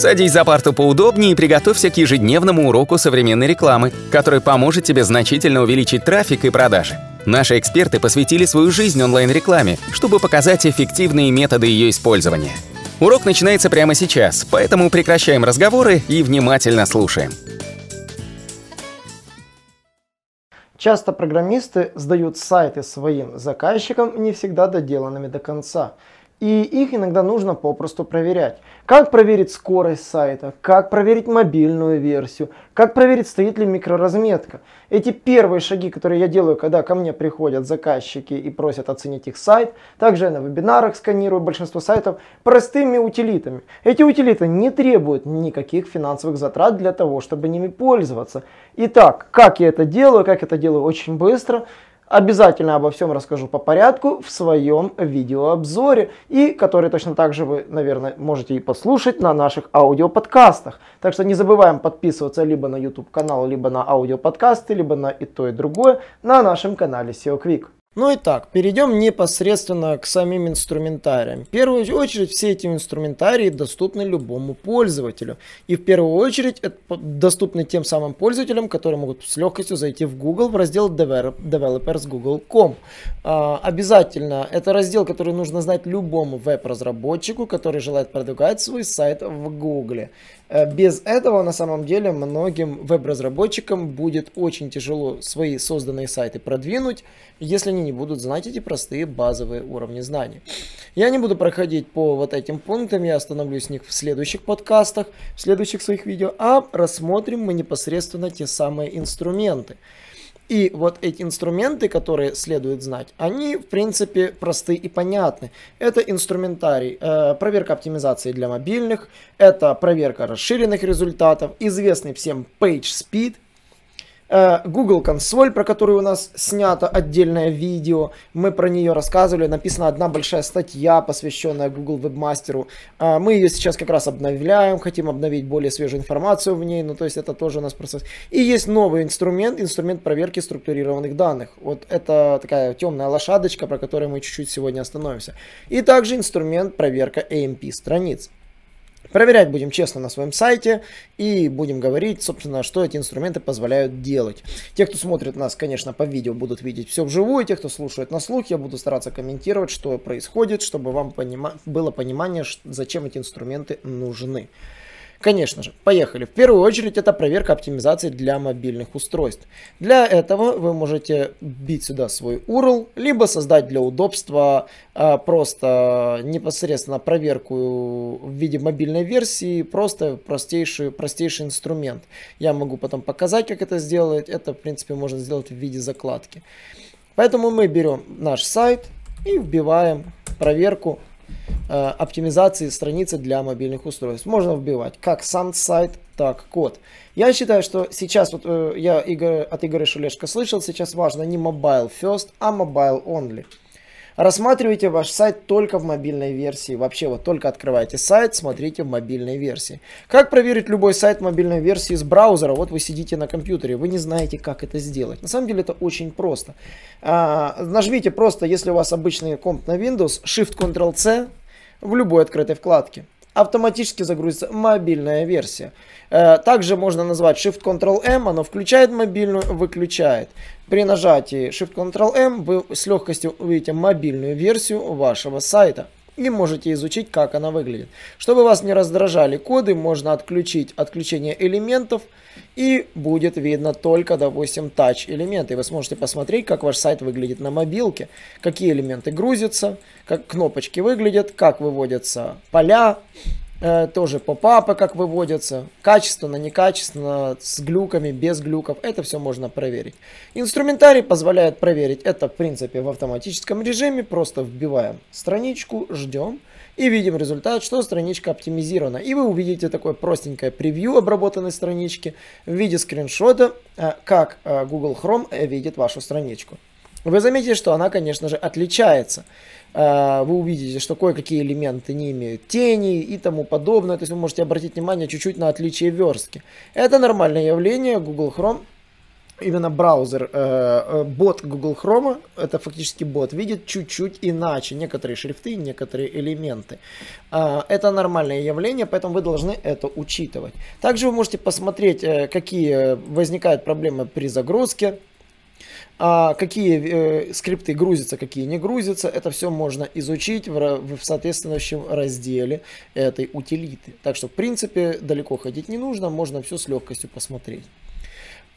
Садись за парту поудобнее и приготовься к ежедневному уроку современной рекламы, который поможет тебе значительно увеличить трафик и продажи. Наши эксперты посвятили свою жизнь онлайн-рекламе, чтобы показать эффективные методы ее использования. Урок начинается прямо сейчас, поэтому прекращаем разговоры и внимательно слушаем. Часто программисты сдают сайты своим заказчикам не всегда доделанными до конца. И их иногда нужно попросту проверять. Как проверить скорость сайта, как проверить мобильную версию, как проверить, стоит ли микроразметка. Эти первые шаги, которые я делаю, когда ко мне приходят заказчики и просят оценить их сайт. Также я на вебинарах сканирую большинство сайтов простыми утилитами. Эти утилиты не требуют никаких финансовых затрат для того, чтобы ними пользоваться. Итак, как я это делаю? Как это делаю очень быстро. Обязательно обо всем расскажу по порядку в своем видеообзоре, и который точно так же вы, наверное, можете и послушать на наших аудиоподкастах. Так что не забываем подписываться либо на YouTube канал, либо на аудиоподкасты, либо на и то, и другое на нашем канале SEO Quick. Ну и так, перейдем непосредственно к самим инструментариям. В первую очередь, все эти инструментарии доступны любому пользователю. И в первую очередь, доступны тем самым пользователям, которые могут с легкостью зайти в Google в раздел Developers Google.com. А, обязательно, это раздел, который нужно знать любому веб-разработчику, который желает продвигать свой сайт в Google. Э, без этого на самом деле многим веб-разработчикам будет очень тяжело свои созданные сайты продвинуть, если они не будут знать эти простые базовые уровни знаний. Я не буду проходить по вот этим пунктам, я остановлюсь в них в следующих подкастах, в следующих своих видео, а рассмотрим мы непосредственно те самые инструменты. И вот эти инструменты, которые следует знать, они в принципе просты и понятны. Это инструментарий, э, проверка оптимизации для мобильных, это проверка расширенных результатов, известный всем PageSpeed, Google консоль, про которую у нас снято отдельное видео. Мы про нее рассказывали. Написана одна большая статья, посвященная Google Webmaster. Э, мы ее сейчас как раз обновляем, хотим обновить более свежую информацию в ней. Ну, то есть это тоже у нас процесс. И есть новый инструмент, инструмент проверки структурированных данных. Вот это такая темная лошадочка, про которую мы чуть-чуть сегодня остановимся. И также инструмент проверка AMP страниц. Проверять будем честно на своем сайте и будем говорить, собственно, что эти инструменты позволяют делать. Те, кто смотрит нас, конечно, по видео, будут видеть все вживую. Те, кто слушает на слух, я буду стараться комментировать, что происходит, чтобы вам понима было понимание, зачем эти инструменты нужны. Конечно же, поехали. В первую очередь это проверка оптимизации для мобильных устройств. Для этого вы можете бить сюда свой URL, либо создать для удобства а, просто непосредственно проверку в виде мобильной версии, просто простейший, простейший инструмент. Я могу потом показать, как это сделать. Это, в принципе, можно сделать в виде закладки. Поэтому мы берем наш сайт и вбиваем проверку Э, оптимизации страницы для мобильных устройств. Можно вбивать как сам сайт, так код. Я считаю, что сейчас, вот э, я от Игоря Шулешко слышал, сейчас важно не mobile first, а mobile only. Рассматривайте ваш сайт только в мобильной версии. Вообще вот только открывайте сайт, смотрите в мобильной версии. Как проверить любой сайт в мобильной версии с браузера? Вот вы сидите на компьютере, вы не знаете, как это сделать. На самом деле это очень просто. А, нажмите просто, если у вас обычный комп на Windows, Shift-Ctrl-C в любой открытой вкладке автоматически загрузится мобильная версия. Э, также можно назвать Shift-Ctrl-M, оно включает мобильную, выключает. При нажатии Shift-Ctrl-M вы с легкостью увидите мобильную версию вашего сайта и можете изучить, как она выглядит. Чтобы вас не раздражали коды, можно отключить отключение элементов, и будет видно только, допустим, touch элементы. Вы сможете посмотреть, как ваш сайт выглядит на мобилке, какие элементы грузятся, как кнопочки выглядят, как выводятся поля, тоже попапы как выводятся, качественно, некачественно, с глюками, без глюков, это все можно проверить. Инструментарий позволяет проверить это в принципе в автоматическом режиме, просто вбиваем страничку, ждем и видим результат, что страничка оптимизирована. И вы увидите такое простенькое превью обработанной странички в виде скриншота, э, как э, Google Chrome видит вашу страничку. Вы заметите, что она, конечно же, отличается. А, вы увидите, что кое-какие элементы не имеют тени и тому подобное. То есть вы можете обратить внимание чуть-чуть на отличие верстки. Это нормальное явление. Google Chrome именно браузер, э, э, бот Google Chrome, это фактически бот, видит чуть-чуть иначе некоторые шрифты, некоторые элементы. Э, это нормальное явление, поэтому вы должны это учитывать. Также вы можете посмотреть, э, какие возникают проблемы при загрузке, какие э, скрипты грузятся, какие не грузятся, это все можно изучить в соответствующем разделе этой утилиты. Так что, в принципе, далеко ходить не нужно, можно все с легкостью посмотреть.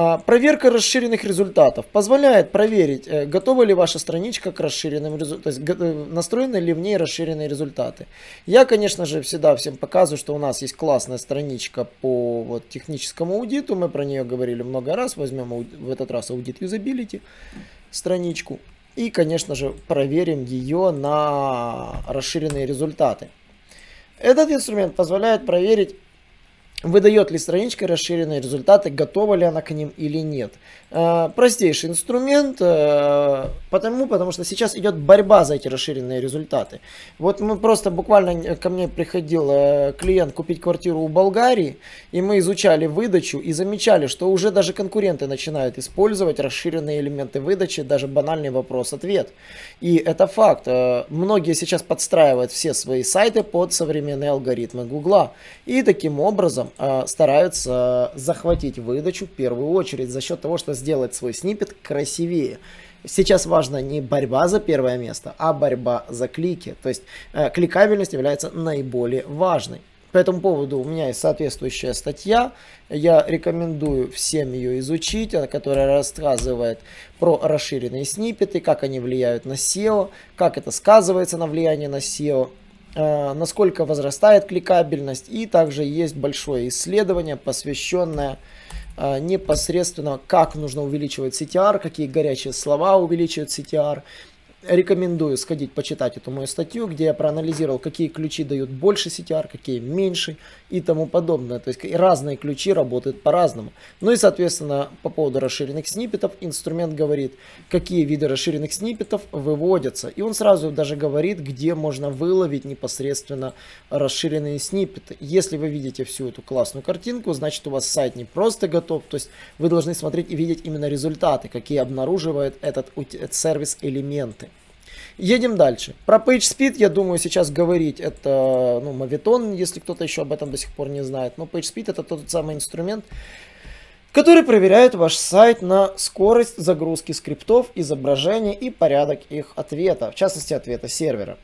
А, проверка расширенных результатов позволяет проверить, э, готова ли ваша страничка к расширенным результатам, то есть э, настроены ли в ней расширенные результаты. Я, конечно же, всегда всем показываю, что у нас есть классная страничка по вот, техническому аудиту, мы про нее говорили много раз, возьмем в этот раз аудит юзабилити страничку и, конечно же, проверим ее на расширенные результаты. Этот инструмент позволяет проверить выдает ли страничка расширенные результаты, готова ли она к ним или нет. Э, простейший инструмент, э, потому, потому что сейчас идет борьба за эти расширенные результаты. Вот мы просто буквально ко мне приходил э, клиент купить квартиру у Болгарии, и мы изучали выдачу и замечали, что уже даже конкуренты начинают использовать расширенные элементы выдачи, даже банальный вопрос-ответ. И это факт. Многие сейчас подстраивают все свои сайты под современные алгоритмы Гугла. И таким образом э, стараются захватить выдачу в первую очередь за счет того, что сделать свой снипет красивее. Сейчас важна не борьба за первое место, а борьба за клики. То есть э, кликабельность является наиболее важной. По этому поводу у меня есть соответствующая статья. Я рекомендую всем ее изучить, которая рассказывает про расширенные сниппеты, как они влияют на SEO, как это сказывается на влиянии на SEO насколько возрастает кликабельность. И также есть большое исследование, посвященное э, непосредственно, как нужно увеличивать CTR, какие горячие слова увеличивают CTR, рекомендую сходить почитать эту мою статью, где я проанализировал, какие ключи дают больше CTR, какие меньше и тому подобное. То есть разные ключи работают по-разному. Ну и, соответственно, по поводу расширенных сниппетов, инструмент говорит, какие виды расширенных сниппетов выводятся. И он сразу даже говорит, где можно выловить непосредственно расширенные сниппеты. Если вы видите всю эту классную картинку, значит у вас сайт не просто готов, то есть вы должны смотреть и видеть именно результаты, какие обнаруживает этот сервис элементы. Едем дальше. Про PageSpeed, я думаю, сейчас говорить это, ну, Maviton, если кто-то еще об этом до сих пор не знает. Но PageSpeed это тот самый инструмент, который проверяет ваш сайт на скорость загрузки скриптов, изображения и порядок их ответа, в частности ответа сервера.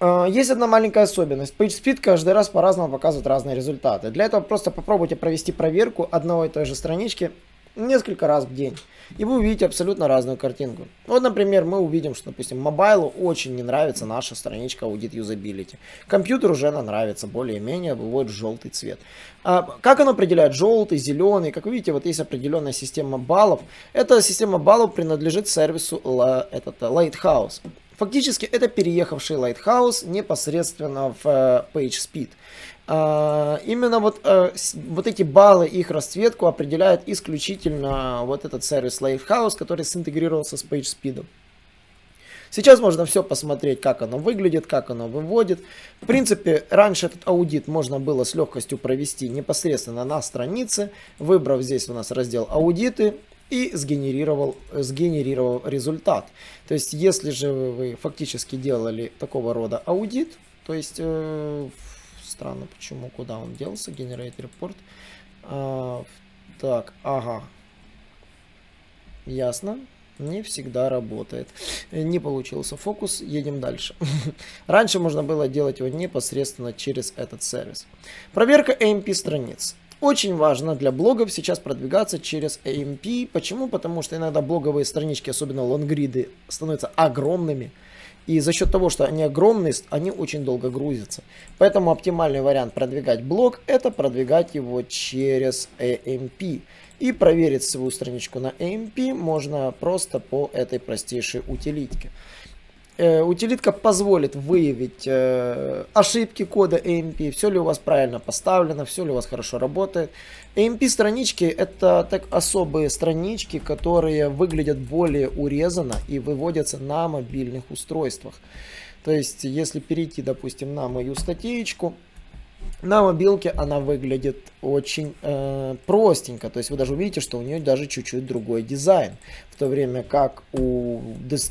А, есть одна маленькая особенность. PageSpeed каждый раз по-разному показывает разные результаты. Для этого просто попробуйте провести проверку одной и той же странички несколько раз в день. И вы увидите абсолютно разную картинку. Вот, например, мы увидим, что, допустим, мобайлу очень не нравится наша страничка Audit Usability. Компьютер уже она нравится, более-менее выводит желтый цвет. А как оно определяет желтый, зеленый? Как вы видите, вот есть определенная система баллов. Эта система баллов принадлежит сервису этот, Lighthouse. Фактически это переехавший Lighthouse непосредственно в э, PageSpeed. А, именно вот, э, вот эти баллы, их расцветку определяет исключительно вот этот сервис Lighthouse, который синтегрировался с PageSpeed. Сейчас можно все посмотреть, как оно выглядит, как оно выводит. В принципе, раньше этот аудит можно было с легкостью провести непосредственно на странице, выбрав здесь у нас раздел аудиты и сгенерировал, сгенерировал результат. То есть, если же вы фактически делали такого рода аудит, то есть э, Странно, почему, куда он делся, Generate Report. А, так, ага. Ясно. Не всегда работает. Не получился фокус, едем дальше. Раньше можно было делать его непосредственно через этот сервис. Проверка AMP страниц. Очень важно для блогов сейчас продвигаться через AMP. Почему? Потому что иногда блоговые странички, особенно лонгриды, становятся огромными. И за счет того, что они огромные, они очень долго грузятся. Поэтому оптимальный вариант продвигать блог, это продвигать его через AMP. И проверить свою страничку на AMP можно просто по этой простейшей утилитке. Э, утилитка позволит выявить э, ошибки кода AMP, все ли у вас правильно поставлено, все ли у вас хорошо работает. AMP странички это так особые странички, которые выглядят более урезанно и выводятся на мобильных устройствах. То есть, если перейти, допустим, на мою статейку, На мобилке она выглядит очень э, простенько, то есть вы даже увидите, что у нее даже чуть-чуть другой дизайн, в то время как у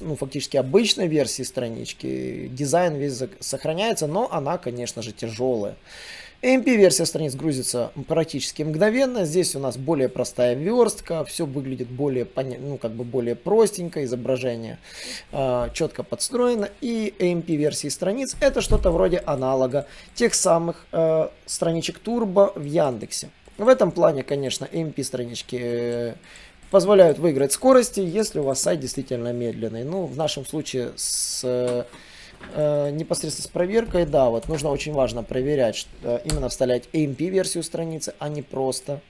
ну, фактически обычной версии странички дизайн весь сохраняется, но она, конечно же, тяжелая. MP-версия страниц грузится практически мгновенно. Здесь у нас более простая верстка, все выглядит более, ну, как бы более простенько, изображение э, четко подстроено. И MP-версии страниц это что-то вроде аналога тех самых э, страничек Turbo в Яндексе. В этом плане, конечно, MP-странички э, позволяют выиграть скорости, если у вас сайт действительно медленный. Ну, в нашем случае с э, непосредственно с проверкой, да, вот нужно очень важно проверять, что, э, именно вставлять AMP-версию страницы, а не просто.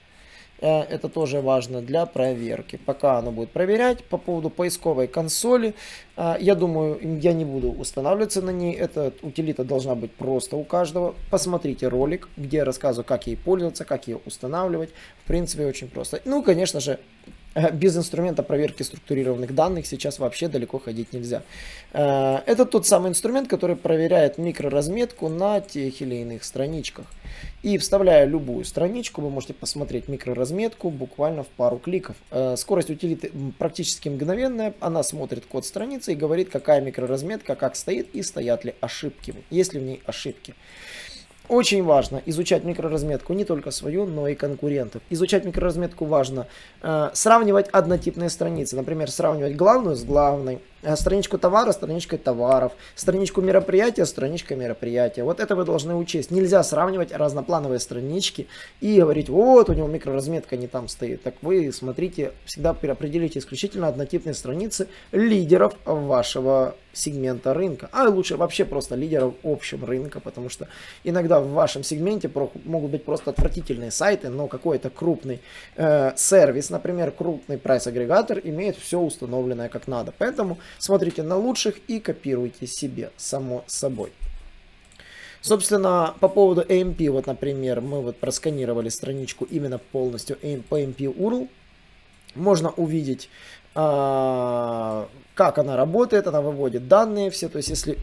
Э, это тоже важно для проверки. Пока оно будет проверять по поводу поисковой консоли, э, я думаю, я не буду устанавливаться на ней. Эта утилита должна быть просто у каждого. Посмотрите ролик, где я рассказываю, как ей пользоваться, как ее устанавливать. В принципе, очень просто. Ну, конечно же, Э, без инструмента проверки структурированных данных сейчас вообще далеко ходить нельзя. Э, это тот самый инструмент, который проверяет микроразметку на тех или иных страничках. И вставляя любую страничку, вы можете посмотреть микроразметку буквально в пару кликов. Э, скорость утилиты практически мгновенная. Она смотрит код страницы и говорит, какая микроразметка, как стоит и стоят ли ошибки, есть ли в ней ошибки. Очень важно изучать микроразметку не только свою, но и конкурентов. Изучать микроразметку важно э, сравнивать однотипные страницы. Например, сравнивать главную с главной, страничку товара страничкой товаров, страничку мероприятия страничкой мероприятия. Вот это вы должны учесть. Нельзя сравнивать разноплановые странички и говорить, вот у него микроразметка не там стоит. Так вы смотрите, всегда определите исключительно однотипные страницы лидеров вашего сегмента рынка, а лучше вообще просто лидеров общем рынка, потому что иногда в вашем сегменте могут быть просто отвратительные сайты, но какой-то крупный э, сервис, например, крупный прайс-агрегатор имеет все установленное как надо. Поэтому смотрите на лучших и копируйте себе, само собой. Собственно, по поводу AMP, вот, например, мы вот просканировали страничку именно полностью по AMP URL. Можно увидеть а, как она работает, она выводит данные все, то есть если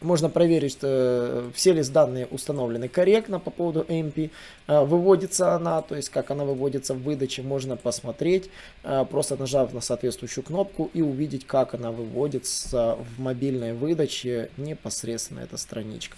можно проверить, что все ли данные установлены корректно по поводу AMP, а, выводится она, то есть как она выводится в выдаче, можно посмотреть, а, просто нажав на соответствующую кнопку и увидеть, как она выводится в мобильной выдаче непосредственно эта страничка.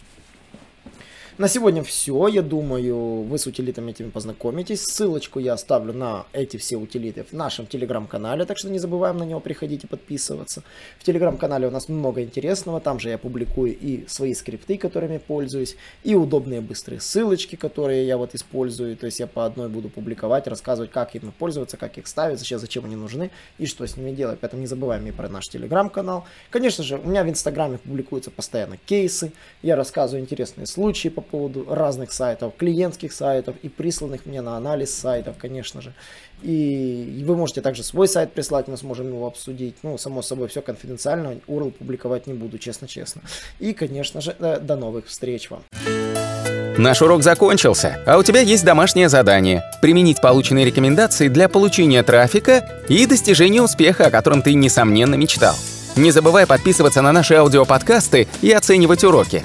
На сегодня все. Я думаю, вы с утилитами этими познакомитесь. Ссылочку я оставлю на эти все утилиты в нашем телеграм-канале, так что не забываем на него приходить и подписываться. В телеграм-канале у нас много интересного. Там же я публикую и свои скрипты, которыми пользуюсь, и удобные быстрые ссылочки, которые я вот использую. То есть я по одной буду публиковать, рассказывать, как ими пользоваться, как их ставить, зачем, зачем они нужны и что с ними делать. Поэтому не забываем и про наш телеграм-канал. Конечно же, у меня в инстаграме публикуются постоянно кейсы. Я рассказываю интересные случаи по поводу разных сайтов, клиентских сайтов и присланных мне на анализ сайтов, конечно же. И вы можете также свой сайт прислать, мы сможем его обсудить. Ну, само собой, все конфиденциально, URL публиковать не буду, честно-честно. И, конечно же, до новых встреч вам. Наш урок закончился, а у тебя есть домашнее задание – применить полученные рекомендации для получения трафика и достижения успеха, о котором ты, несомненно, мечтал. Не забывай подписываться на наши аудиоподкасты и оценивать уроки.